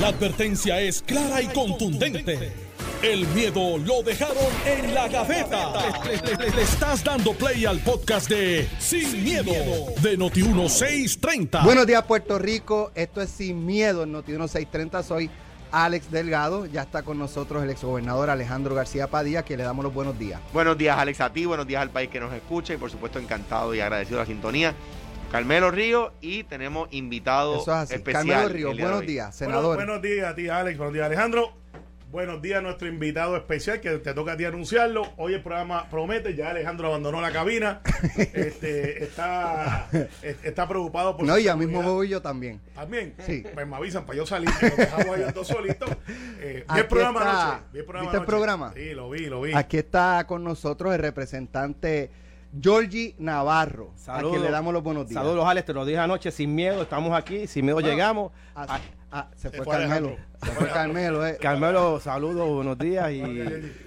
La advertencia es clara y contundente. El miedo lo dejaron en la gaveta. Le, le- le- le estás dando play al podcast de Sin, miedo, de Noti1630. Buenos días, Puerto Rico. Esto es Sin Miedo en Noti 630. Soy Alex Delgado. Ya está con nosotros el exgobernador Alejandro García Padilla, que le damos los buenos días. Buenos días, Alex, a ti, buenos días al país que nos escucha y por supuesto encantado y agradecido la sintonía. Carmelo Río y tenemos invitado Eso es así. especial. Carmelo de buenos días, Bueno, senador. buenos días a ti, Alex. Buenos días, Alejandro. Buenos días a nuestro invitado especial, que te toca a ti anunciarlo. Hoy el programa promete, ya Alejandro abandonó la cabina. este, está, es- está preocupado por no, y ya mismo voy yo también. También. Sí. Pues me avisan para yo salir, que nos dejamos ahí dos solitos. Eh, vi el programa está. anoche. vi el programa ¿Viste el programa? Sí, lo vi, lo vi. Aquí está con nosotros el representante Georgie Navarro, a Saludos. quien le damos los buenos días. Saludos, Alex, te lo dije anoche, sin miedo, estamos aquí, sin miedo Bueno, llegamos. Ah, se Se fue Carmelo. Se fue Carmelo, eh. Carmelo, saludos, buenos días y,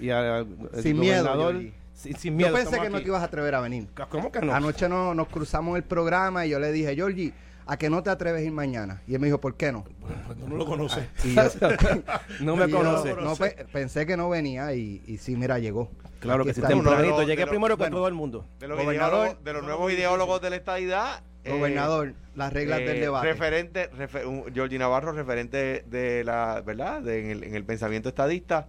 y a- al Sin miedo, gobernador. Sin, sin miedo. Yo pensé que no te ibas a atrever a venir. ¿Cómo que no? Anoche no, nos cruzamos el programa y yo le dije, Georgie, ¿a que no te atreves a ir mañana? Y él me dijo, ¿por qué no? Pues tú no lo conoces. Y yo- no me y yo conoce. no pe- pensé que no venía y, y sí, mira, llegó. Claro Aquí que sí, tempranito. los- Llegué primero que bueno. todo el mundo. De los, ideólogos- de los nuevos ideólogos de la estadidad. eh, Gobernador, las reglas eh, del debate. Referente, refer- un- Georgie Navarro, referente de la, ¿verdad? De- en, el, en el pensamiento estadista.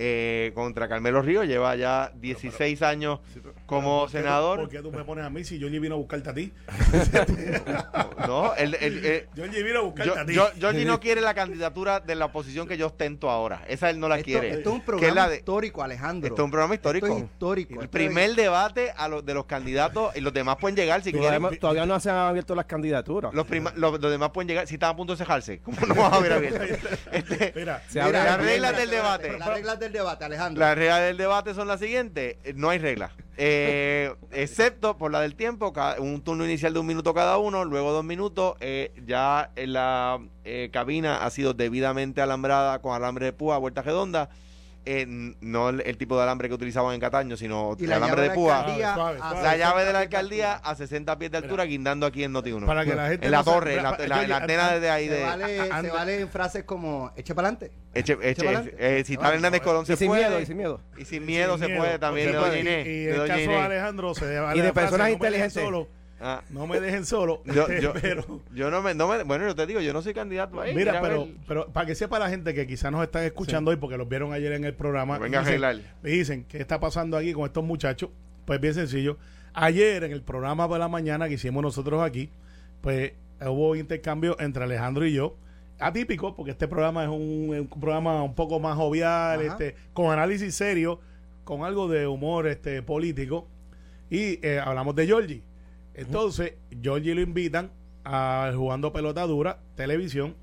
Eh, contra Carmelo Río, lleva ya 16 años como ¿Por qué tú- senador. ¿Por qué tú me pones a mí si Georgie vino a buscarte a ti? No, él, él- eh, vino a buscarte yo, a ti. yo- Georgie no quiere la candidatura de la oposición que yo ostento ahora. Esa él no la esto, quiere. esto es un Que programa es la de- histórico, Alejandro. Esto es un programa histórico. Esto es histórico. El Esto primer es- debate a los de los candidatos y los demás pueden llegar si quieren. Todavía, todavía no se han abierto las candidaturas. Los, prima- los, los demás pueden llegar si están a punto de cejarse. ¿Cómo no vamos a ver abierto? Este, Mira, Se Mira, las la- reglas del debate. Las reglas del debate, Alejandro. Las reglas del debate son las siguientes. Eh, No hay reglas. Eh, excepto por la del tiempo, un turno inicial de un minuto cada uno, luego dos minutos. eh, ya la eh, cabina ha sido debidamente alambrada con alambre de púa, vuelta redonda. Eh, no el, el tipo de alambre que utilizaban en Cataño, sino Y el la alambre de púa. alcaldía Suave, a suave. La 60 llave de la alcaldía a 60 pies de altura, guindando aquí en Noti 1. para que la gente En la no se- torre, en la, en la- antena desde ahí Se de. vale, se anda- vale en frases como, eche para adelante. Eche, eche, pa'lante. eh, si Se tal. Hernández Colón Y se sin puede. miedo, y sin miedo. Y sin miedo sin se puede también, de. Doña Inés. Y, el caso de. Alejandro se vale Y de personas inteligentes. solo, Ah, no me dejen solo. yo, yo, pero, yo no me, no me- bueno, yo te digo, yo no soy candidato ahí. mira, a pero, ver. pero para que sepa la gente que quizás nos están escuchando hoy porque los vieron ayer en el programa. Venga a dicen- arreglar. Dicen, ¿qué está pasando aquí con estos muchachos? Pues bien sencillo. Ayer en el programa de la mañana que hicimos nosotros aquí, pues hubo intercambio entre Alejandro y yo. Atípico, porque este programa es un, programa un poco más jovial, Ajá. este, con análisis serio, con algo de humor este político. Y eh, hablamos de Georgie. Entonces, Georgie lo invitan a jugando pelota dura, televisión.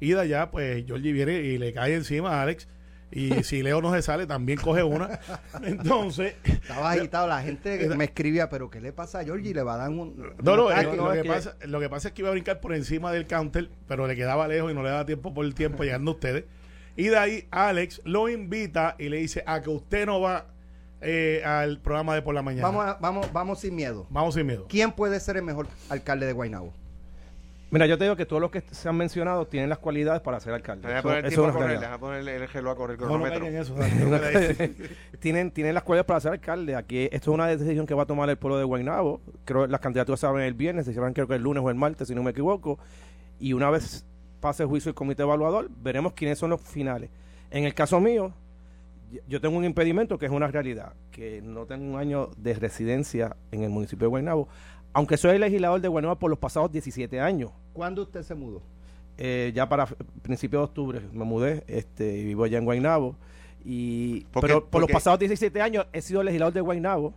Y de allá, pues Georgie viene y le cae encima a Alex. Y si Leo no se sale, también coge una. Entonces, Estaba agitado, la gente me escribía, pero ¿qué le pasa a Georgie? Le va a dar un. no, no, un eh, ataque. lo, es que- pasa, lo que pasa es que iba a brincar por encima del counter, pero le quedaba lejos y no le daba tiempo por el tiempo llegando a ustedes. Y de ahí Alex lo invita y le dice a que usted no va eh, al programa de por la mañana. Vamos, a- vamos, vamos sin miedo. Vamos sin miedo. ¿Quién puede ser el mejor alcalde de Guaynabo? Mira, yo te digo que todos los que se han mencionado tienen las cualidades para ser alcalde. Deja Eso- poner el eso tiempo a una correr, realidad. deja poner el, el reloj a correr el No, no cronómetro. caigan en eso. Dani, no caigan en eso. tienen, tienen las cualidades para ser alcalde. Aquí esto es una decisión que va a tomar el pueblo de Guaynabo. Creo que las candidaturas se abren el viernes, se cierran creo que el lunes o el martes, si no me equivoco. Y una vez pase el juicio el comité evaluador, veremos quiénes son los finales. En el caso mío, yo tengo un impedimento que es una realidad, que no tengo un año de residencia en el municipio de Guaynabo, aunque soy legislador de Guaynabo por los pasados 17 años. ¿Cuándo usted se mudó? Eh, ya para principios de octubre me mudé este, y vivo allá en Guaynabo. Y, pero por los pasados 17 años he sido legislador de Guaynabo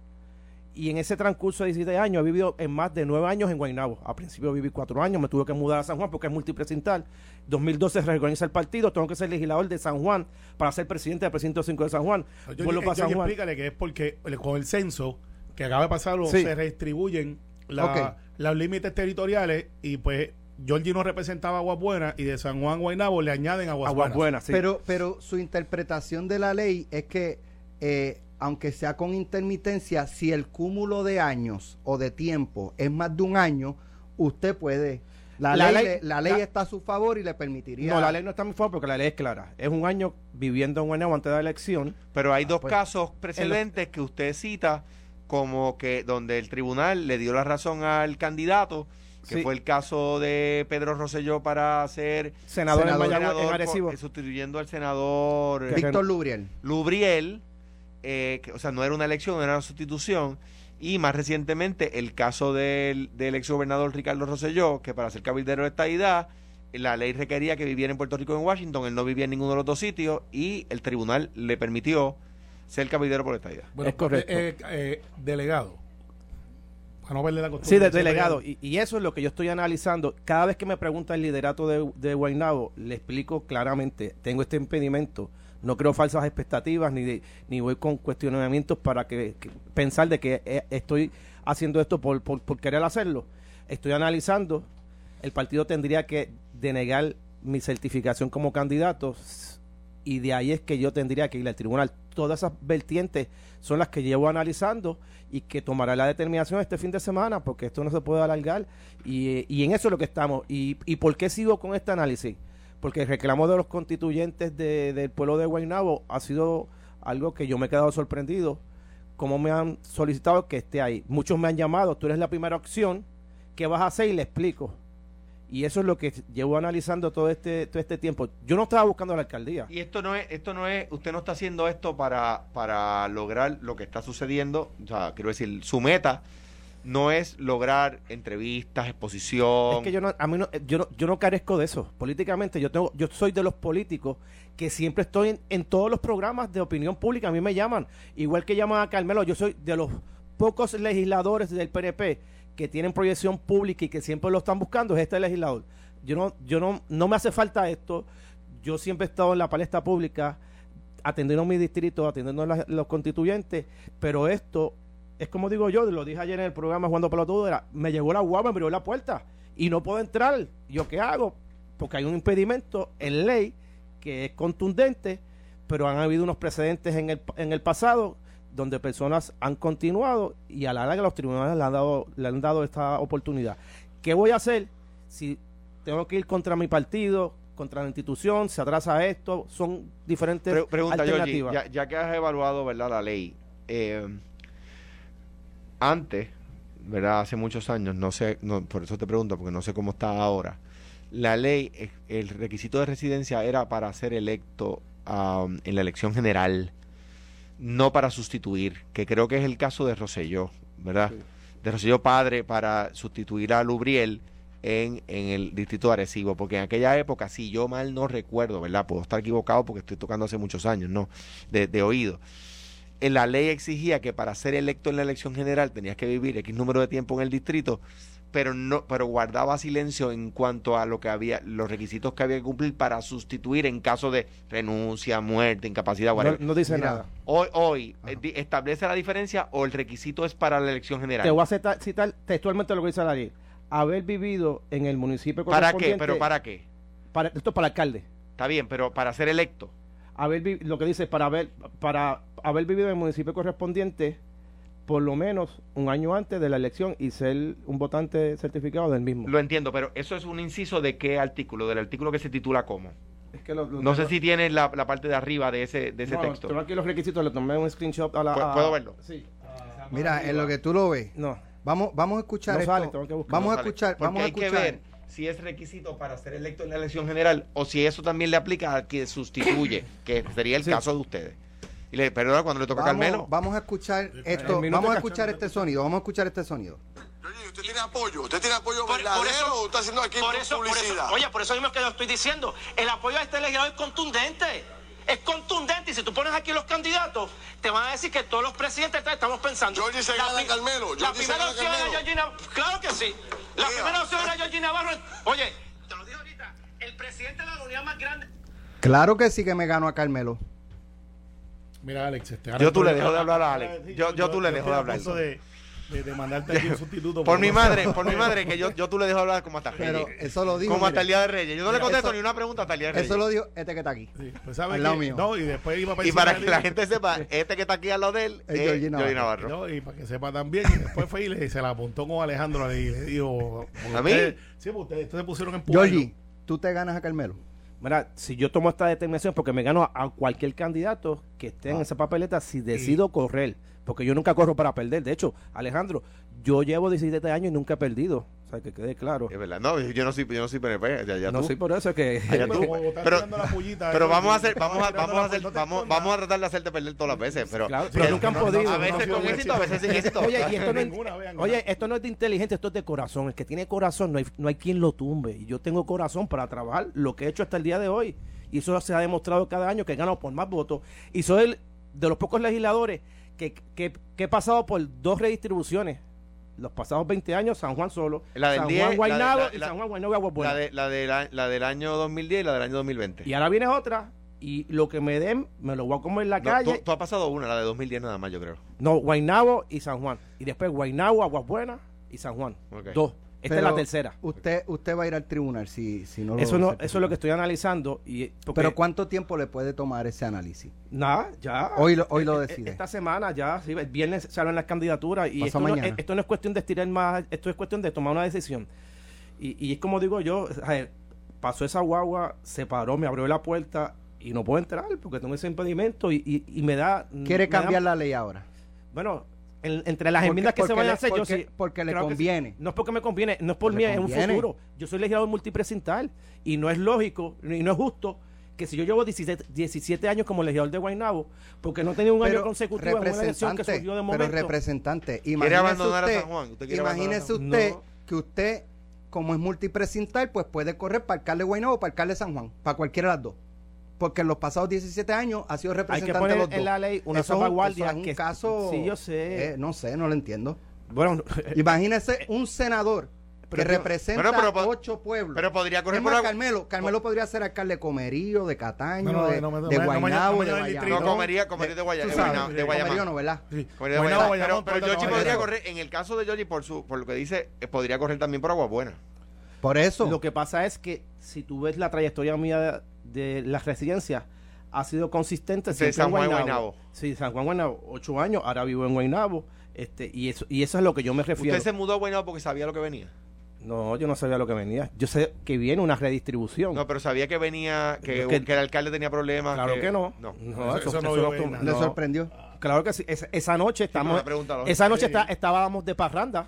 y en ese transcurso de 17 años he vivido en más de 9 años en Guaynabo. Al principio viví 4 años, me tuve que mudar a San Juan porque es multipresental. 2012 se reorganiza el partido, tengo que ser legislador de San Juan para ser presidente del precinto 5 de San Juan. Yo, Vuelvo yo- para yo- San Juan. explícale que es porque eh, con el censo que acaba de pasar Sí. se redistribuyen la- los límites territoriales y pues Georgie no representaba Aguas Buenas y de San Juan Guaynabo le añaden Aguas, Aguas Buenas. Buenas, sí. Pero, pero su interpretación de la ley es que, eh, aunque sea con intermitencia, si el cúmulo de años o de tiempo es más de un año, usted puede La, La ley, ley- le- la ley la- está a su favor y le permitiría. No, la ley no está a mi favor porque la ley es clara. Es un año viviendo en Guaynabo antes de la elección. Pero hay dos pues, casos precedentes que usted cita como que donde el tribunal le dio la razón al candidato, que Sí. fue el caso de Pedro Rosselló para ser Senador, Senador, en Mayagüez, senador en por- Arecibo. eh, sustituyendo al senador Víctor Lubriel. Lubriel, eh, que, o sea, no era una elección, era una sustitución. Y más recientemente el caso del, del exgobernador Ricardo Rosselló, que para ser cabildero de estadidad, la ley requería que viviera en Puerto Rico o en Washington, él no vivía en ninguno de los dos sitios y el tribunal le permitió ser cabildero por estadidad. Bueno, Es correcto. eh, eh, delegado. Para no verle la costumbre. Sí, de delegado. Y, y eso es lo que yo estoy analizando. Cada vez que me pregunta el liderato de, de Guaynabo, le explico claramente, tengo este impedimento. No creo falsas expectativas ni, de- ni voy con cuestionamientos para que, pensar de que eh, estoy haciendo esto por, por, por querer hacerlo. Estoy analizando. El partido tendría que denegar mi certificación como candidato y de ahí es que yo tendría que ir al tribunal. Todas esas vertientes son las que llevo analizando y que tomará la determinación este fin de semana porque esto no se puede alargar y, y en eso es lo que estamos. ¿Y, y por qué sigo con este análisis? Porque el reclamo de los constituyentes de- del pueblo de Guaynabo ha sido algo que yo me he quedado sorprendido, como me han solicitado que esté ahí. Muchos me han llamado, tú eres la primera opción, ¿qué vas a hacer? Y le explico. Y eso es lo que llevo analizando todo este, todo este tiempo. Yo no estaba buscando la alcaldía. Y esto no es, esto no es, usted no está haciendo esto para, para lograr lo que está sucediendo, o sea, quiero decir, su meta no es lograr entrevistas, exposición. Es que yo no, a mí no, yo no, yo no carezco de eso. Políticamente, yo tengo, yo soy de los políticos que siempre estoy en, todos los programas de opinión pública. A mí me llaman, igual que llaman a Carmelo. Yo soy de los pocos legisladores del PNP que tienen proyección pública y que siempre lo están buscando. Es este legislador. Yo no, yo no, no me hace falta esto. Yo siempre he estado en la palestra pública atendiendo mi distrito, atendiendo a los constituyentes, pero esto es como digo yo, lo dije ayer en el programa Jugando Pelotudo, era, me llegó la guagua, me abrió la puerta y no puedo entrar. ¿Yo qué hago? Porque hay un impedimento en ley que es contundente, pero han habido unos precedentes en el, en el pasado donde personas han continuado y a la larga los tribunales le han dado, le han dado esta oportunidad. ¿Qué voy a hacer si tengo que ir contra mi partido, contra la institución, se atrasa esto? Son diferentes Pre- pregunta, Georgie, alternativas. ya, ya que has evaluado ¿verdad? la ley, eh, antes, ¿verdad? hace muchos años, no sé, no, por eso te pregunto, porque no sé cómo está ahora, la ley, eh, el requisito de residencia era para ser electo um, en la elección general, no para sustituir, que creo que es el caso de Rosselló, ¿verdad? Sí. De Rosselló padre para sustituir a Lubriel en, en el distrito de Arecibo, porque en aquella época, si yo mal no recuerdo, ¿verdad? Puedo estar equivocado porque estoy tocando hace muchos años, ¿no? De, de oído. En la ley exigía que para ser electo en la elección general tenías que vivir X número de tiempo en el distrito, pero no, pero guardaba silencio en cuanto a lo que había, los requisitos que había que cumplir para sustituir en caso de renuncia, muerte, incapacidad, no, whatever. no dice Mira, nada. Hoy, hoy eh, establece la diferencia o el requisito es para la elección general. Te voy a citar, citar textualmente lo que dice la ley. Haber vivido en el municipio ¿Para qué? ¿Pero para qué? para- esto es para alcalde. Está bien, pero para ser electo. Haber lo que dice para haber para haber vivido en el municipio correspondiente por lo menos un año antes de la elección y ser un votante certificado del mismo. Lo entiendo, pero eso es un inciso de qué artículo, del artículo que se titula cómo. Es que lo- lo- No sé lo- si tienes la, la parte de arriba de ese, de ese no, texto. Tengo aquí los requisitos, le tomé un screenshot a la. ¿Puedo- a- puedo verlo? Sí. Mira, en lo que tú lo ves, No. vamos, vamos a escuchar No esto. sale, tengo que vamos a Sale. escuchar, Porque vamos a hay que escuchar. Si es requisito para ser electo en la elección general o si eso también le aplica al que sustituye, que sería el Sí. caso de ustedes. Y le perdona cuando le toca a Vamos, Carmelo. vamos a escuchar esto, vamos a escuchar este sonido, vamos a escuchar este sonido. Oye, ¿usted tiene apoyo? ¿Usted tiene apoyo Por, verdadero por eso, o está haciendo aquí por eso, por publicidad? eso, oye, por eso mismo es que lo estoy diciendo. El apoyo a este legislador es contundente. Es contundente. Y si tú pones aquí los candidatos, te van a decir que todos los presidentes estamos pensando. Georgie se La Carmelo, La Georgie se primera opción Carmelo. Georgie Navarro. Claro que sí. La primera opción era Georgie Navarro. Oye, te lo dije ahorita. El presidente de la unidad más grande. Claro que sí que me gano a Carmelo. Mira, Alex, este, Yo tú le dejo de hablar a Alex. Yo- yo tú le dejo de hablar. de, de, de mandarte aquí un sustituto. Por mi madre, por mi madre, que yo, yo tú le dejo hablar como hasta Pero Reyes. eso lo dijo. Como hasta el día de Reyes. Yo no le Mira, contesto eso- ni una pregunta hasta el día de Reyes. Eso lo dijo este que está aquí. Sí, pues sabe Al lado que- mío. No, y después iba para Y para que la gente sepa, este que está aquí al lado de él Es es Georgie Georgie Navarro. Navarro. No, y para que sepa también, y después fue y le- se la apuntó con Alejandro y le dijo. ¿A mí? ustedes- Sí, pues ustedes, ustedes pusieron en pueblo. Georgie, tú te ganas a Carmelo. Mira, si yo tomo esta determinación porque me gano a cualquier candidato que esté en Ah. esa papeleta si decido correr, porque yo nunca corro para perder. De hecho, Alejandro, yo llevo 17 años y nunca he perdido. Sea, que quede claro. Es verdad. No, yo no soy, yo no soy PNP. Ya, ya no tú. soy por eso que... Allá Pero, tú. Pero- pullita, vamos a hacer, vamos a, vamos a hacer, vamos, a tratar de hacerte perder todas las veces, pero, Claro, nunca han no, no, podido. a veces no, con éxito, a veces sin éxito. Oye, y esto no es, Ninguna, vean, oye, ninguna. esto no es de inteligencia, esto es de corazón. El que tiene corazón, no hay, no hay quien lo tumbe. Y yo tengo corazón para trabajar lo que he hecho hasta el día de hoy. Y eso se ha demostrado cada año que he ganado por más votos. Y soy el de los pocos legisladores que, que, que he pasado por dos redistribuciones. Los pasados 20 años, San Juan solo, La del San 10, Juan la- Guaynabo la- y San Juan Guaynabo Aguas Buenas. La, de, la, de la, del año 2010 y la del año 2020. Y ahora viene otra. Y lo que me den, me lo voy a comer en la No, calle. tú, tú has pasado una, la de 2010 nada más, yo creo. No, Guaynabo y San Juan. Y después Guaynabo, Aguas Buenas y San Juan. Ok. Dos. Esta Pero es la tercera. Usted, usted va a ir al tribunal si, si no lo Eso, no, eso es lo que estoy analizando. Y, porque- Pero ¿cuánto tiempo le puede tomar ese análisis? Nada, ya. Hoy lo- hoy lo Eh, eh, decide. Esta semana ya, sí, el viernes se hablan las candidaturas y esto no, mañana. eh, esto no es cuestión de estirar más, esto es cuestión de tomar una decisión. Y, y es como digo yo, pasó esa guagua, se paró, me abrió la puerta y no puedo entrar porque tengo ese impedimento y, y- y me da... ¿Quiere me da- cambiar la ley ahora? Bueno, en- entre las Porque- enmiendas que se vayan a hacer, yo porque- sí... porque le sí. conviene. No es porque me conviene, no es por mí, es un futuro. Yo soy legislador multipresental y no es lógico y no es justo que si yo llevo 17, 17 años como legislador de Guaynabo, porque no he tenido un año Pero, consecutivo en una elección que representante, surgió de pero momento. representante, ¿Quiere imagínese abandonar a usted, San Juan? ¿Usted quiere imagínese abandonar usted No. que usted, como es multipresental, pues puede correr para alcalde de Guaynabo o para alcalde de San Juan, para cualquiera de las dos. Porque en los pasados 17 años ha sido Hay que representante poner de los dos. en la ley una Eso es un- salvaguardia eso es un que- caso, Sí, yo sé. eh, no sé, no lo entiendo. Bueno, Imagínese un senador que Pero- representa pero ocho pueblos. Pero podría correr por agua. Carmelo, Carmelo podría ser alcalde de Comerío, de Cataño, No, no, de, no de Guaynabo, de Guayama. No, comería, comería de Guayama. de. Comerío no, ¿verdad? Sí. Comería de Guaynabo, Guayama. Pero, pero podría correr, en el caso de Yoshi, por, su, por lo que dice, eh, podría correr también por Agua Buena. Por eso. lo que pasa es que si tú ves la trayectoria mía de, las residencias, ha sido consistente De San en Juan Guaynabo. Guaynabo. Sí, San Juan Guaynabo, ocho años, ahora vivo en Guaynabo. Este, y eso, y eso es a lo que yo me refiero. Usted se mudó a Guaynabo porque sabía lo que venía. No, yo no sabía lo que venía. Yo sé que viene una redistribución. No, pero sabía que venía, que, que- que el alcalde tenía problemas. claro que, no. No. No, Eso- eso no vio venir, ¿Le no. sorprendió? Claro que sí. Esa, esa noche estamos. esa noche Sí. está- estábamos de parranda.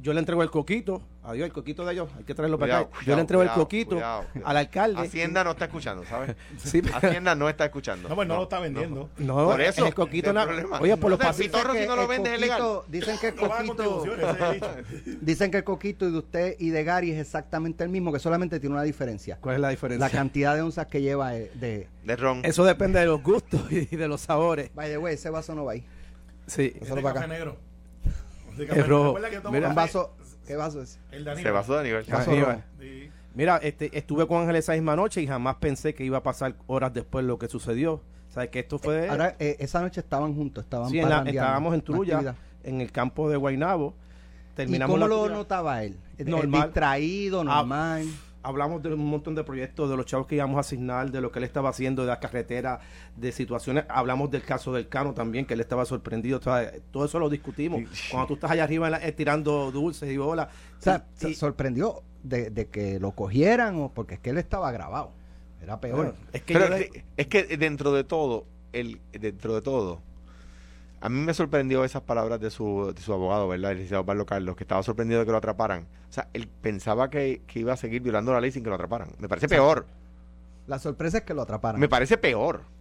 Yo le entrego el coquito. Adiós, el coquito de ellos. Hay que traerlo para Cuidado, acá. Yo le entrego el coquito cuidado, cuidado. al alcalde. Hacienda no está escuchando, ¿sabes? Sí, Hacienda no está escuchando. No, pues no, lo está vendiendo. No, Por eso, el coquito. problema. Oye, por los No pasillos. Si no lo el vendes, es legal. Dicen que el No va coquito, dicen que el coquito de usted y de Gary es exactamente el mismo, que solamente tiene una diferencia. ¿Cuál es la diferencia? La cantidad de onzas que lleva eh, de... De ron. Eso depende de los gustos y de los sabores. By the way, ese vaso no va ahí. Sí. Solo para café acá. negro. Café- rojo. Mira. Un vaso... ¿Qué vaso es? El de Se Aníbal. basó de nivel. Vaso Aníbal. rojo. Sí. Mira, este, estuve con Ángel esa misma noche y jamás pensé que iba a pasar horas después lo que sucedió. ¿Sabes que esto fue? Ahora, eh, esa noche estaban juntos, estaban sí, en la- estábamos en actividad. en el campo de Guaynabo. ¿Y Terminamos cómo la lo notaba él? Eh, Normal. Distraído, normal. Hablamos de un montón de proyectos, de los chavos que íbamos a asignar, de lo que él estaba haciendo, de las carreteras, de situaciones. Hablamos del caso del Cano también, que él estaba sorprendido. Todo eso lo discutimos. Cuando tú estás allá arriba la- eh, tirando dulces y bolas. O sea, y- se y- sorprendió de, de que lo cogieran o porque es que él estaba grabado. Era peor. bueno, es que Pero eh, es que dentro de todo, el, dentro de todo, a mí me sorprendió esas palabras de su, de su abogado, ¿verdad? El licenciado Pablo Carlos, que estaba sorprendido de que lo atraparan. O sea, él pensaba que, que iba a seguir violando la ley sin que lo atraparan. Me parece peor. La sorpresa es que lo atraparan. Me parece peor.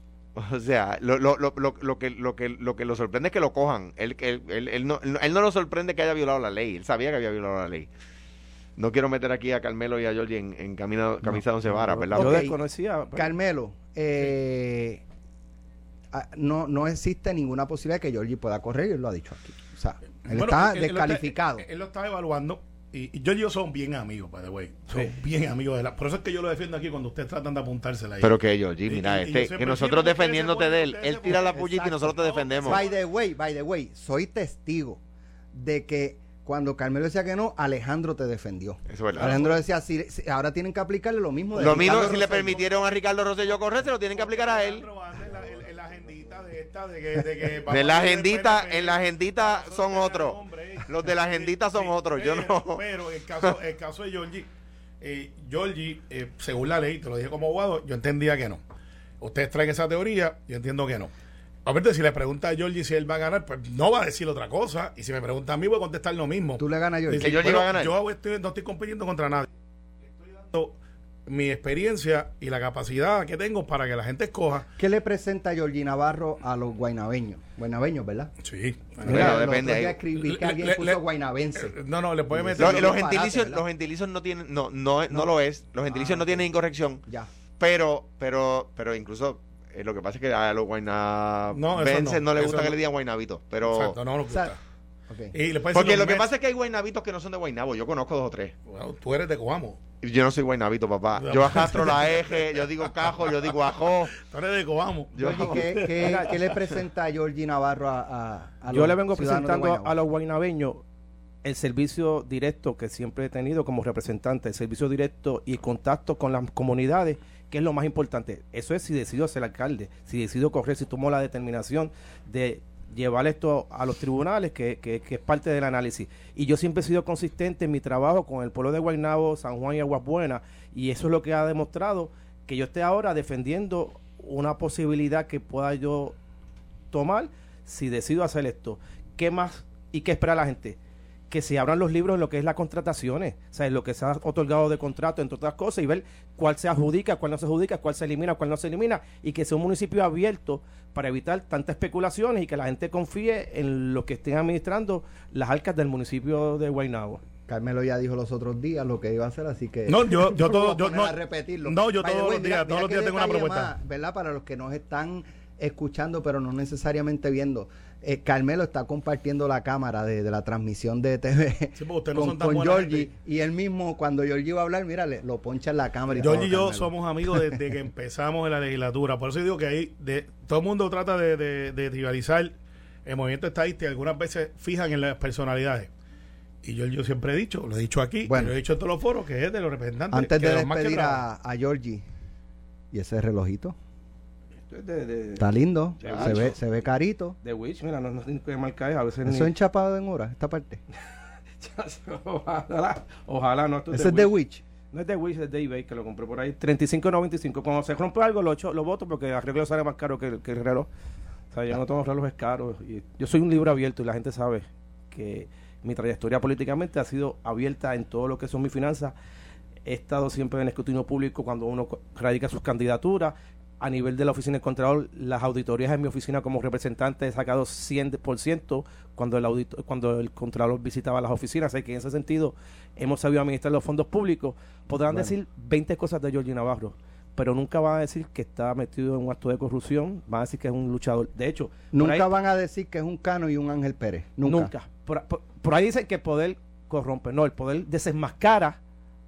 O sea, lo, lo, lo, lo, lo que, lo, que, lo que lo sorprende es que lo cojan. Él, él, él, él no, él no lo sorprende que haya violado la ley. Él sabía que había violado la ley. No quiero meter aquí a Carmelo y a Georgie en, en camino, camisa de once varas, ¿verdad? Yo desconocía. pero- Carmelo, eh, no, no existe ninguna posibilidad de que Georgie pueda correr y él lo ha dicho aquí. O sea, él Bueno, está él- él lo descalificado. Él, él lo está evaluando. Y, y yo y yo son bien amigos, by the way. Son Sí. bien amigos de la. Por eso es que yo lo defiendo aquí cuando ustedes tratan de apuntársela ahí. Pero que Georgie, mira, y- este, que nosotros defendiéndote de él, él tira la pullita y nosotros te defendemos. By the way, by the way, soy testigo de que cuando Carmelo decía que no, Alejandro te defendió. Eso es verdad. Alejandro decía, si, si- ahora tienen que aplicarle lo mismo. de Lo mismo si le permitieron a Ricardo Rosselló correr, se lo tienen que aplicar a él. Alejandro anda en la, en- en la agendita de esta, de que... De, que De la agendita, en la agendita son otros. Los de la agendita son Sí, otros, yo pero- no. Pero el caso, el caso de Georgie, eh, Georgie, eh, según la ley, te lo dije como abogado, yo entendía que no. Ustedes traen esa teoría, yo entiendo que no. Obviamente, si le pregunta a Georgie si él va a ganar, pues no va a decir otra cosa. Y si me pregunta a mí, voy a contestar lo mismo. Tú le ganas a Georgie. Que Georgie va a ganar. Yo estoy- no estoy compitiendo contra nadie. Estoy dando mi experiencia y la capacidad que tengo para que la gente escoja. ¿Qué le presenta Georgie Navarro a los guaynabeños? Guaynabeños, ¿verdad? Sí. Bueno, Mira, depende ahí. escribí que Le- alguien le- puso le- guaynabense. Eh, No, no, le puede meter. Los, Lo- los gentilicios, ¿verdad? los gentilicios no tienen, no, no, no, No. lo es. Los gentilicios Ah, no tienen incorrección. Ya. Pero, pero, pero incluso eh, lo que pasa es que a los guaynabenses no, no, le eso gusta que le digan guaynabito. Pero Exacto, no nos O sea, gusta. ok. Y le puede porque decir lo que pasa es que hay guaynabitos que no son de guaynabo. Yo conozco dos o tres. bueno, tú eres de Coamo. Yo no soy guaynabito, papá. Yo arrastro la eje, yo digo cajo, yo digo ajo. Tú eres de Coamo. Yo, ¿qué, qué- qué le presenta a Georgie Navarro a, a- a Yo los le vengo presentando a los guaynabeños el servicio directo que siempre he tenido como representante, el servicio directo y contacto con las comunidades, que es lo más importante. Eso es si decido ser alcalde, si decido correr, si tomo la determinación de llevar esto a los tribunales, que, que- que es parte del análisis. Y yo siempre he sido consistente en mi trabajo con el pueblo de Guaynabo, San Juan y Aguas Buenas, y eso es lo que ha demostrado que yo esté ahora defendiendo una posibilidad que pueda yo tomar si decido hacer esto. ¿Qué más y qué espera la gente? Que se abran los libros en lo que es las contrataciones, o sea, en lo que se ha otorgado de contrato, entre otras cosas, y ver cuál se adjudica, cuál no se adjudica, cuál se elimina, cuál no se elimina, y que sea un municipio abierto para evitar tantas especulaciones y que la gente confíe en lo que estén administrando las arcas del municipio de Guaynabo. Carmelo ya dijo los otros días lo que iba a hacer, así que. No, yo- yo me todo- voy a yo no- a repetirlo. no, yo By todos way, los mira- días- todos mira los días tengo una propuesta. más, ¿Verdad? Para los que nos están escuchando, pero no necesariamente viendo. Eh, Carmelo está compartiendo la cámara de, de la transmisión de TV Sí, no con, Georgie. gente. Y él mismo, cuando Georgie va a hablar, mira, le- lo poncha en la cámara. y y yo somos amigos desde que empezamos en la legislatura. Por eso digo que ahí de, todo el mundo trata de, de, de rivalizar. El movimiento estadístico algunas veces fijan en las personalidades. Y yo, yo siempre he dicho, lo he dicho aquí, Bueno. y lo he dicho en todos los foros, que es de los representantes. Antes de los más que despedir a, a Georgie, ¿y ese relojito? De, de, Está lindo, se ve, se ve carito. de Witch, mira, no, no sé ni qué marca es, a veces Eso ni- enchapado en hora, esta parte. ojalá, ojalá no. esto Ese es de Witch. No es de Wish, es de eBay que lo compré por ahí. 35.95. Cuando se rompe algo, lo, echo, lo voto porque el arreglo sale más caro que, el- que el reloj. O sea, yo no tengo relojes caros. Y yo soy un libro abierto y la gente sabe que mi trayectoria políticamente ha sido abierta en todo lo que son mis finanzas. He estado siempre en el escrutinio público cuando uno radica sus candidaturas. A nivel de la oficina del Contralor, las auditorías en mi oficina como representante he sacado 100% cuando el, audito- cuando el Contralor visitaba las oficinas. Así que en ese sentido hemos sabido administrar los fondos públicos. Podrán Bueno. decir 20 cosas de Georgie Navarro, pero nunca van a decir que está metido en un acto de corrupción. Van a decir que es un luchador. De hecho, Nunca ahí- van a decir que es un Cano y un Ángel Pérez. Nunca. Nunca. Por, por- por ahí dicen que el poder corrompe. No, el poder desenmascara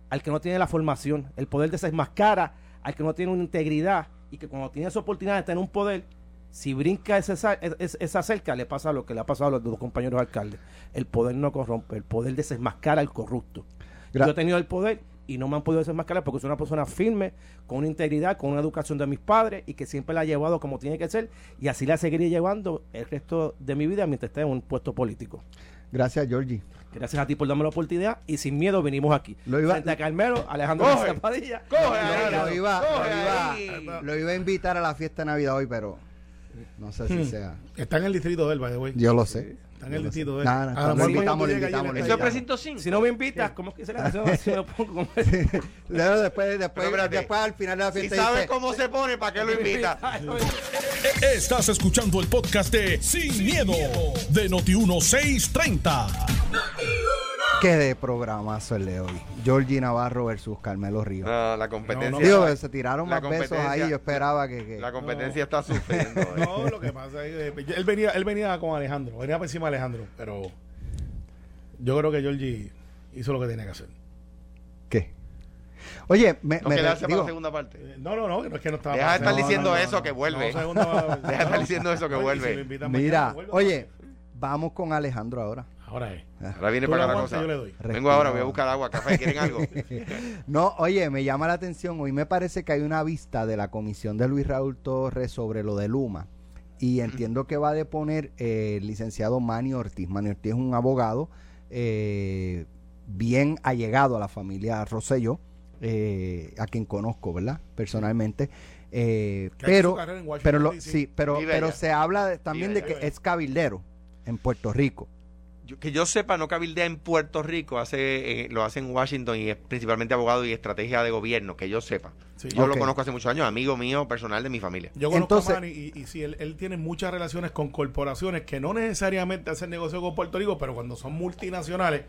al que no tiene la formación. El poder desenmascara al que no tiene una integridad y que cuando tiene esa oportunidad de tener un poder, si brinca ese, sa- es- esa cerca, le pasa lo que le ha pasado a los dos compañeros alcaldes. El poder no corrompe, el poder desenmascara al corrupto. Gra- Yo he tenido el poder y no me han podido desenmascarar porque soy una persona firme, con una integridad, con una educación de mis padres y que siempre la ha llevado como tiene que ser y así la seguiré llevando el resto de mi vida mientras esté en un puesto político. Gracias, Georgie. Gracias a ti por darme la oportunidad y sin miedo venimos aquí. Lo iba- Frente a Carmelo, Alejandro Coge. Padilla. Coge, Lo, Alejandro. lo iba, Coge lo, iba, ahí. lo iba a invitar a la fiesta de Navidad hoy, pero no sé si Hmm. sea. Está en el distrito de él, by the way. Yo lo sé. Está en el. No, no, A lo mejor invitamos, invitamos, le lo Eso es caes. precinto 5. Si no me invitas, ¿cómo es que se? Si pongo Luego después, después, Pero espérate. después al final de la Si fiesta sabe dice, cómo se pone, ¿para qué lo invita? Estás escuchando el podcast de Sin, miedo, de Noti1630. ¿Qué de programazo el de hoy? Georgie Navarro versus Carmelo Ríos. No, la competencia. No, Digo, se tiraron más besos ahí, yo esperaba que... que- La competencia está sufriendo. eh. No, lo que pasa es que él venía, él venía con Alejandro, venía por encima de Alejandro, pero yo creo que Georgie hizo lo que tenía que hacer. ¿Qué? Oye, me, No me quedarse para digo, la segunda parte. Eh, No, no, no, no es que no estaba. Deja de estar diciendo eso, que vuelve. Deja de estar diciendo eso, que vuelve. mira, mañana, oye, vamos con Alejandro ahora. Ahora es. Ahora viene para la cosa. yo le doy. Vengo ahora, voy a buscar agua, café, ¿quieren algo? No, oye, me llama la atención. Hoy me parece que hay una vista de la comisión de Luis Raúl Torres sobre lo de Luma. Y entiendo que va a deponer eh, el licenciado Manny Ortiz. Manny Ortiz es un abogado eh, bien allegado a la familia Rosselló, eh, a quien conozco, ¿verdad? Personalmente. Eh, pero, carrera en Washington, pero, lo, sí, pero, se habla de- también Vive de que allá. es cabildero en Puerto Rico. Yo- que yo sepa, no cabildea en Puerto Rico, hace, eh, lo hace en Washington y es principalmente abogado y estrategia de gobierno, que yo sepa. Sí. Yo lo conozco hace muchos años, amigo mío personal de mi familia. Yo conozco Entonces- a Manny y, y sí, él, él tiene muchas relaciones con corporaciones que no necesariamente hacen negocio con Puerto Rico, pero cuando son multinacionales,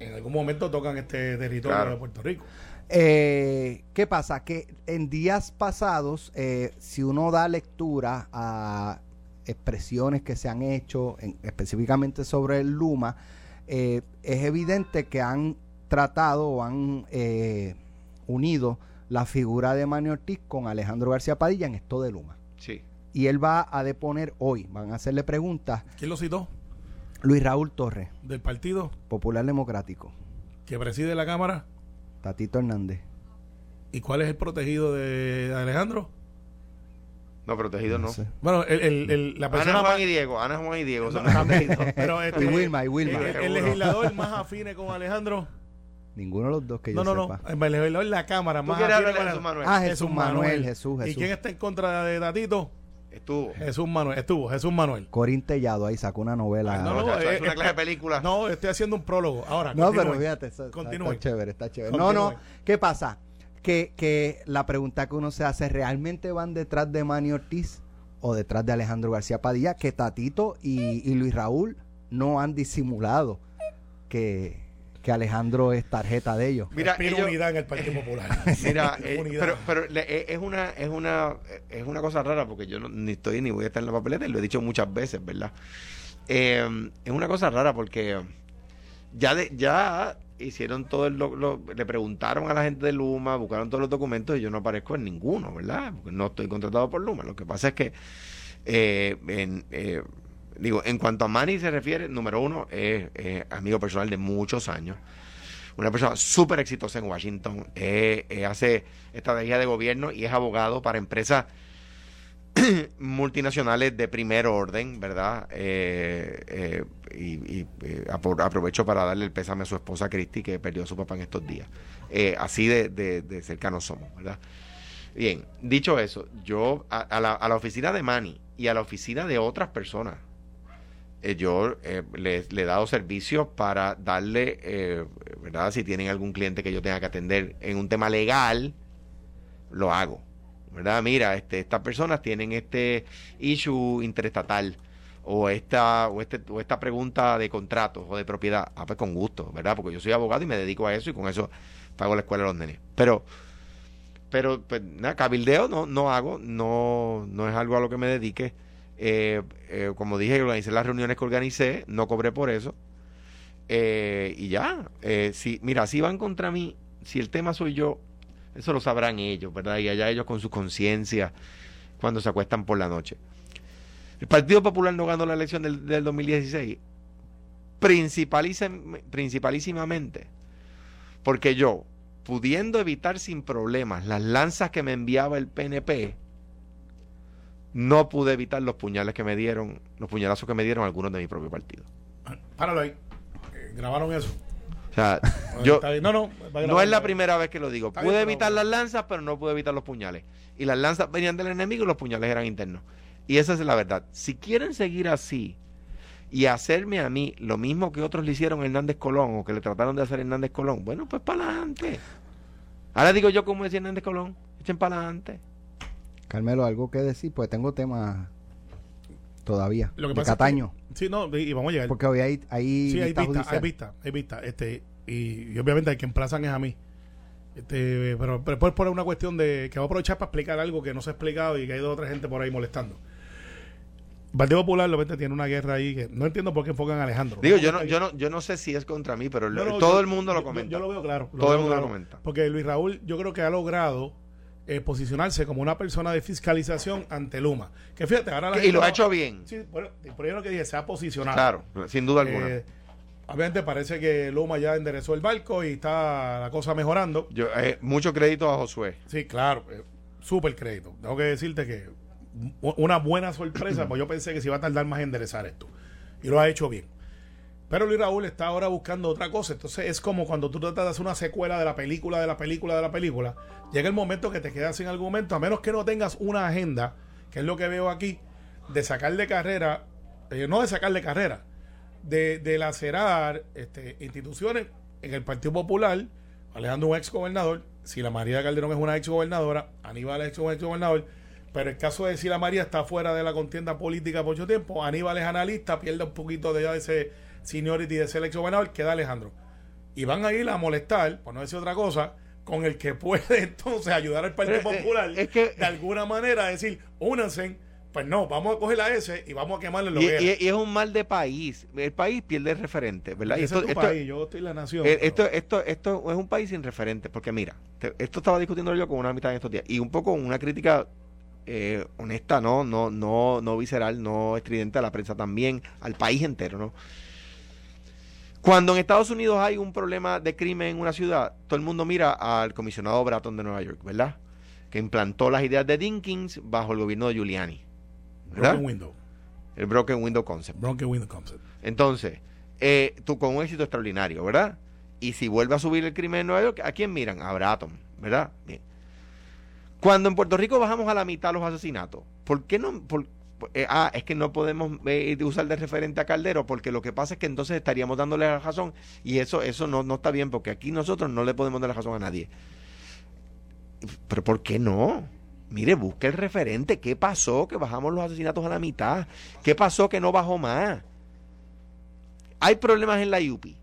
en algún momento tocan este territorio Claro. de Puerto Rico. Eh, ¿Qué pasa? Que en días pasados, eh, si uno da lectura a expresiones que se han hecho en- específicamente sobre el Luma, eh, es evidente que han tratado o han eh, unido la figura de Manny Ortiz con Alejandro García Padilla en esto de Luma. Sí. Y él va a deponer hoy, van a hacerle preguntas, ¿Quién lo citó? Luis Raúl Torres, Del partido Popular Democrático, que preside la Cámara. Tatito Hernández. ¿Y cuál es el protegido de Alejandro? No, protegido no. sé. Bueno, el, el- el- la Ana persona Juan más- y Diego, Ana Juan y Diego son No, protegidos. pero este, Y Wilma, y Wilma. el- legislador más afine con Alejandro. Ninguno de los dos que No, yo no, no. sepa. El legislador de la Cámara ¿Tú más quieres afine hablar de con Jesús. Manuel? Ah, Jesús Manuel, Jesús, ¿Y Jesús. quién está en contra de Tatito? Estuvo. Jesús Manuel. Estuvo, Jesús Manuel. Corín Tellado ahí sacó una novela. No, no, muchacho, eh, es una eh, clase de película. No, estoy haciendo un prólogo. Ahora, No, pero continúe. fíjate, eso- está, chévere, está chévere. Continúe. No, no, ¿qué pasa? Que, que la pregunta que uno se hace, ¿realmente van detrás de Manny Ortiz o detrás de Alejandro García Padilla? Que Tatito y, y Luis Raúl no han disimulado que, que Alejandro es tarjeta de ellos. Mira, ellos- unidad en el Partido Popular. Mira, eh, Unidad. pero, pero le- eh, es una es una es una cosa rara porque yo no, ni estoy ni voy a estar en la papeleta y lo he dicho muchas veces, ¿verdad? Eh, es una cosa rara porque ya de, ya hicieron todo lo- lo- le preguntaron a la gente de Luma, buscaron todos los documentos y yo no aparezco en ninguno, ¿verdad? Porque no estoy contratado por Luma. Lo que pasa es que eh, en, eh, digo, en cuanto a Manny se refiere, número uno, es es amigo personal de muchos años una persona súper exitosa en Washington, eh, eh, hace estrategia de gobierno y es abogado para empresas multinacionales de primer orden, ¿verdad? Eh, eh, y eh, apro- aprovecho para darle el pésame a su esposa Christy, que perdió a su papá en estos días. Eh, así de, de- de cercanos somos, ¿verdad? Bien, dicho eso, yo a, la, a la oficina de Manny y a la oficina de otras personas, yo eh, le, le he dado servicios para darle, eh, ¿verdad? Si tienen algún cliente que yo tenga que atender en un tema legal, lo hago. ¿Verdad? Mira, este, estas personas tienen este issue interestatal o esta, o, este, o esta pregunta de contratos o de propiedad. Ah, pues con gusto, ¿verdad? Porque yo soy abogado y me dedico a eso y con eso pago la escuela de los nenes. Pero, pero, pues nada, cabildeo no, no hago, no, no es algo a lo que me dedique. Eh, eh, como dije, organicé las reuniones que organicé, no cobré por eso. Eh, y ya, si, mira, si van contra mí, si el tema soy yo, eso lo sabrán ellos, ¿verdad? Y allá ellos con su conciencia cuando se acuestan por la noche. El Partido Popular no ganó la elección del, del 2016 principalísima- principalísimamente porque yo, pudiendo evitar sin problemas las lanzas que me enviaba el PNP, no pude evitar los puñales que me dieron, los puñalazos que me dieron algunos de mi propio partido. Páralo ahí. Eh, grabaron eso. Sea, yo. No, no. no es la primera vez que lo digo. Pude evitar las lanzas, pero no pude evitar los puñales. Y las lanzas venían del enemigo y los puñales eran internos. Y esa es la verdad. Si quieren seguir así y hacerme a mí lo mismo que otros le hicieron a Hernández Colón o que le trataron de hacer a Hernández Colón, bueno, pues para adelante. Ahora digo yo como decía Hernández Colón, echen para adelante. Carmelo, algo que decir, pues tengo temas todavía. Lo que de pasa Cataño. es que, sí, no, y vamos a llegar. Porque hoy hay, hay sí, hay vista vista, judicial. hay vista, hay vista. Este, y, y obviamente el que emplazan es a mí. Este, pero, pero después por una cuestión de que voy a aprovechar para explicar algo que no se ha explicado y que hay dos o tres gente por ahí molestando. El Partido Popular, lo tiene una guerra ahí que no entiendo por qué enfocan a Alejandro. Digo, yo no, yo no, yo no sé si es contra mí, pero No, lo- no, todo yo- el mundo lo comenta. Yo, lo veo claro. Todo el mundo lo comenta. Porque Luis Raúl, yo creo que ha logrado eh, posicionarse como una persona de fiscalización ante Luma. Que fíjate, ahora la Que- y lo ha hecho bien. Sí, por, por eso lo que dije, se ha posicionado. Claro, sin duda alguna. Eh, Obviamente parece que Luma ya enderezó el barco y está la cosa mejorando. Yo, eh, mucho crédito a Josué. Sí, claro, eh, súper crédito. Tengo que decirte que una buena sorpresa, pues yo pensé que se iba a tardar más en enderezar esto. Y lo ha hecho bien. Pero Luis Raúl está ahora buscando otra cosa. Entonces es como cuando tú tratas de hacer una secuela de la película, de la película, de la película. Llega el momento que te quedas sin argumento, a menos que no tengas una agenda, que es lo que veo aquí, de sacar de carrera, eh, no de sacar de carrera, de, de lacerar este, instituciones en el Partido Popular, Alejandro un ex gobernador, Sila María Calderón es una ex gobernadora, Aníbal es un ex gobernador, pero el caso de Sila María está fuera de la contienda política por mucho tiempo, Aníbal es analista, pierde un poquito de de ese seniority de ser ex gobernador, queda Alejandro. Y van a ir a molestar, por no decir otra cosa, con el que puede entonces ayudar al Partido Pero, eh, Popular es que- de alguna manera a decir, únanse, pues no, vamos a coger la S y vamos a quemarle lo Y, que y- y es un mal de país. El país pierde el referente, ¿verdad? Y Ese esto- es tu esto- país, yo estoy la nación. Eh, esto, esto, esto es un país sin referente, porque mira, te- esto estaba discutiendo yo con una mitad en estos días, y un poco una crítica eh, honesta, ¿no? No, no, no visceral, no estridente a la prensa también, al país entero, ¿no? Cuando en Estados Unidos hay un problema de crimen en una ciudad, todo el mundo mira al comisionado Bratton de Nueva York, ¿verdad? Que implantó las ideas de Dinkins bajo el gobierno de Giuliani, ¿verdad? Broken Window. El Broken Window Concept. Broken Window Concept. Entonces, eh, tú con un éxito extraordinario, ¿verdad? Y si vuelve a subir el crimen en Nueva York, ¿a quién miran? A Bratton, ¿verdad? Bien. Cuando en Puerto Rico bajamos a la mitad los asesinatos, ¿por qué no? por- eh, ah, es que no podemos eh, usar de referente a Caldero, porque lo que pasa es que entonces estaríamos dándole la razón, y eso, eso no, no está bien, porque aquí nosotros no le podemos dar la razón a nadie. Pero ¿por qué no? Mire, busque el referente. ¿Qué pasó que bajamos los asesinatos a la mitad? ¿Qué pasó que no bajó más? Hay problemas en la IUPI.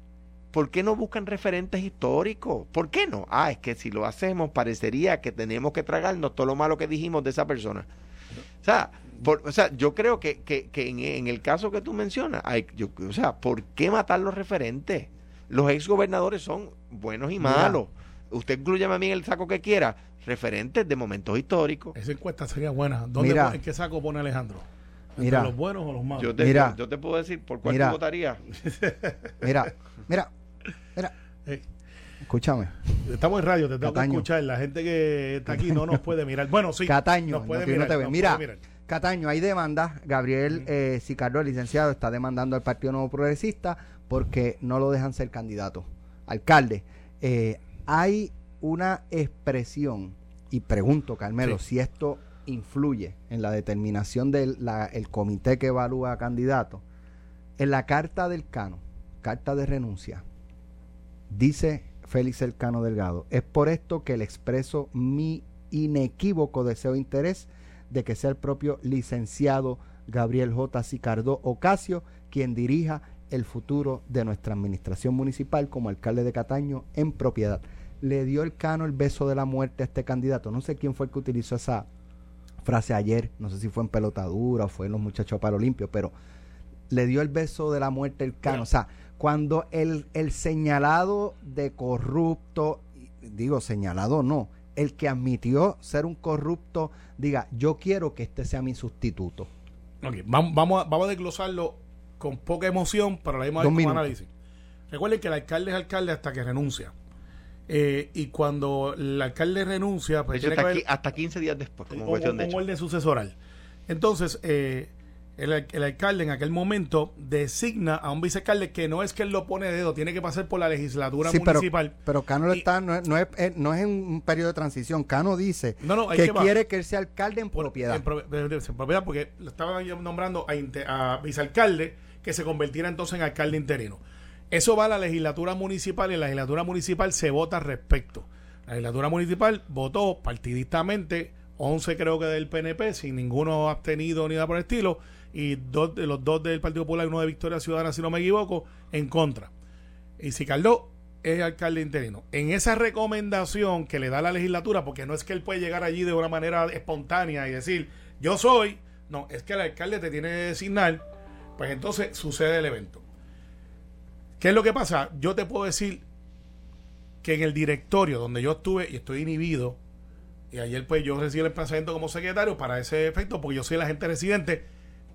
¿Por qué no buscan referentes históricos? ¿Por qué no? Ah, es que si lo hacemos parecería que tenemos que tragarnos todo lo malo que dijimos de esa persona. O sea, por- o sea yo creo que, que- que en, en el caso que tú mencionas, hay, yo- o sea, ¿por qué matar los referentes? Los exgobernadores son buenos y Mira. malos. Usted incluye a mí en el saco que quiera, referentes de momentos históricos. Esa encuesta sería buena. ¿Dónde Mira. ¿En qué saco pone Alejandro? ¿Entre Mira. los buenos o los malos? Yo te, Mira. yo te puedo decir por cuál Mira. tú votarías. Mira, mira, mira, Eh, escúchame. estamos en radio, te tengo Cataño. que escuchar. La gente que está aquí no nos puede mirar. Bueno, sí. Cataño, nos puede Noti1 mirar, TV. nos Mira, puede mirar. Cataño, hay demanda. Gabriel eh, Sicardo, el licenciado, está demandando al Partido Nuevo Progresista porque no lo dejan ser candidato. Alcalde, eh, hay una expresión, y pregunto, Carmelo, Sí. si esto influye en la determinación del la- el comité que evalúa a candidatos. En la carta del Cano, carta de renuncia, dice Félix Elcano Delgado, es por esto que le expreso mi inequívoco deseo e interés de que sea el propio licenciado Gabriel J. Sicardo Ocasio quien dirija el futuro de nuestra administración municipal como alcalde de Cataño en propiedad. Le dio el cano el beso de la muerte a este candidato. No sé quién fue el que utilizó esa frase ayer, no sé si fue en pelotadura o fue en los muchachos Paralympios, pero le dio el beso de la muerte el cano. O sea, cuando el, el señalado de corrupto, digo señalado no, el que admitió ser un corrupto, diga, yo quiero que este sea mi sustituto. Vamos, vamos, a, vamos a desglosarlo con poca emoción, pero la misma vez análisis. Recuerden que el alcalde es alcalde hasta que renuncia. Eh, y cuando el alcalde renuncia, pues hecho, tiene hasta, que aquí- haber hasta 15 días después, como un, cuestión de un orden sucesoral. Entonces, eh, el, al- el alcalde en aquel momento designa a un vicealcalde que no es que él lo pone de dedo, tiene que pasar por la legislatura Sí, pero, municipal. pero Cano Y- está, no, es, no, es, eh, no es en un periodo de transición. Cano dice No, no, ahí que quiere que él sea alcalde en propiedad. En, propiedad, porque lo estaban yo nombrando a, a vicealcalde que se convirtiera entonces en alcalde interino. Eso va a la legislatura municipal y la legislatura municipal se vota al respecto. La legislatura municipal votó partidistamente, 11 creo que del PNP, sin ninguno abstenido ni nada por el estilo, y dos los dos del Partido Popular y uno de Victoria Ciudadana, si no me equivoco, en contra. Y Sicardó es alcalde interino. En esa recomendación que le da la legislatura, porque no es que él puede llegar allí de una manera espontánea y decir, yo soy, no, es que el alcalde te tiene que designar, pues entonces sucede el evento. ¿Qué es lo que pasa? Yo te puedo decir que en el directorio donde yo estuve y estoy inhibido, y ayer pues yo recibí el emplazamiento como secretario para ese efecto, porque yo soy el agente residente,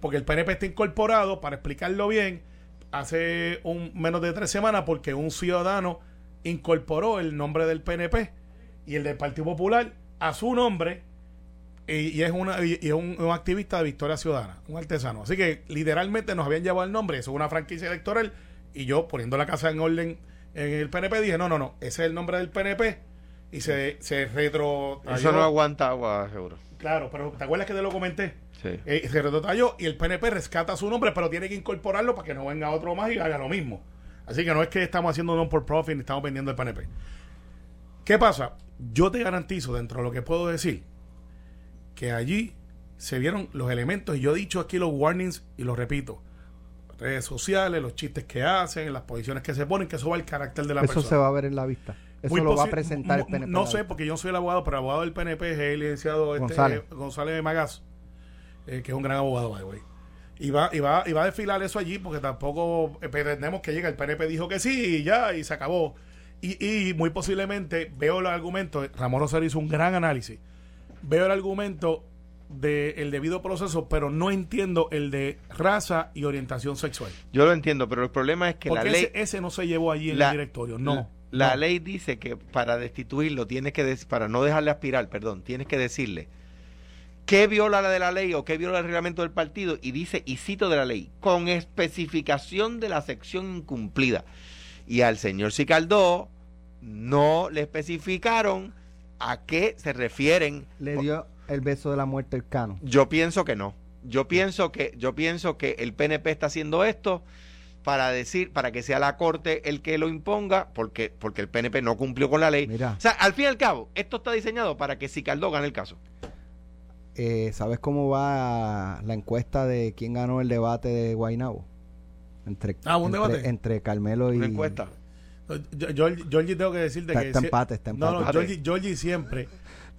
porque el PNP está incorporado, para explicarlo bien, hace un, menos de tres semanas porque un ciudadano incorporó el nombre del PNP y el del Partido Popular a su nombre y, es, una, y es un, un activista de Victoria Ciudadana, un artesano. Así que literalmente nos habían llevado el nombre, eso es una franquicia electoral y yo poniendo la casa en orden en el PNP dije, no, no, no, ese es el nombre del PNP y se, se retro... Eso no aguanta agua, seguro. Claro, pero ¿te acuerdas que te lo comenté? Sí. Eh, se retotalló y el PNP rescata su nombre, pero tiene que incorporarlo para que no venga otro más y haga lo mismo. Así que no es que estamos haciendo non por profit ni estamos vendiendo el PNP. ¿Qué pasa? Yo te garantizo, dentro de lo que puedo decir, que allí se vieron los elementos, y yo he dicho aquí los warnings y lo repito, redes sociales, los chistes que hacen, las posiciones que se ponen, que eso va al carácter de la Eso persona. se va a ver en la vista. Eso Muy lo va a presentar el PNP. No sé, porque yo no soy el abogado, pero el abogado del PNP es el licenciado este, González. González, Magaz, eh, que es un gran abogado, by way. Y va, y, va, y va a desfilar eso allí porque tampoco eh, pretendemos que llegue. El PNP dijo que sí y ya, y se acabó. Y, y muy posiblemente veo el argumento, Ramón Rosario hizo un gran análisis, veo el argumento del debido proceso, pero no entiendo el de raza y orientación sexual. Yo lo entiendo, pero el problema es que Porque la ley... ese, ese no se llevó allí en la- el directorio, no. La no. ley dice que para destituirlo tienes que para no dejarle aspirar, perdón, tienes que decirle qué viola la de la ley o qué viola el reglamento del partido y dice y cito de la ley con especificación de la sección incumplida. Y al señor Sicaldó no le especificaron a qué se refieren. Le dio el beso de la muerte el cano. Yo pienso que no. Yo pienso que yo pienso que el PNP está haciendo esto para decir para que sea la corte el que lo imponga porque porque el PNP no cumplió con la ley. Mira. O sea, al fin y al cabo, esto está diseñado para que Sicaldó gane el caso. Eh, ¿Sabes cómo va la encuesta de quién ganó el debate de Guainabo? Entre, Ah, ¿un entre, debate? entre Carmelo y. Una encuesta. Yo- Georgie tengo que decirte Está- que... está empate, está No, no, empate. Georgie, Georgie siempre,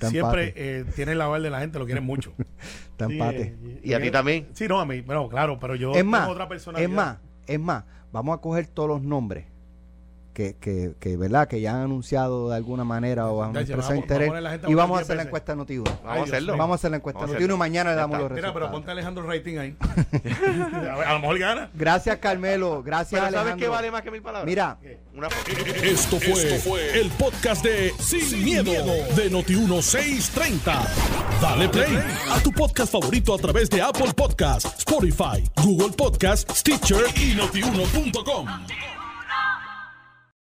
Está siempre eh, tiene el aval de la gente, lo quieren mucho. Está Sí, empate. eh, Y a ti también. Sí, no, a mí, bueno, claro, pero yo es tengo más, otra es más, es más, vamos a coger todos los nombres que, que, que, ¿verdad? que ya han anunciado de alguna manera o han expresado vamos- vamos a interés y vamos a 10 hacer la encuesta Noti uno. Vamos a hacerlo. Vamos a hacer la encuesta Vamos a Noti uno hacerlo. mañana le damos los Mira, pero resultados. ponte a Alejandro Rating ahí. a, lo mejor gana. Gracias Carmelo, gracias Pero ¿sabes Alejandro. qué vale más que mil palabras? Mira, Una Esto fue, el podcast de Sin, miedo, de Noti1630. Dale play a tu podcast favorito a través de Apple Podcasts, Spotify, Google Podcasts, Stitcher y notiuno.com.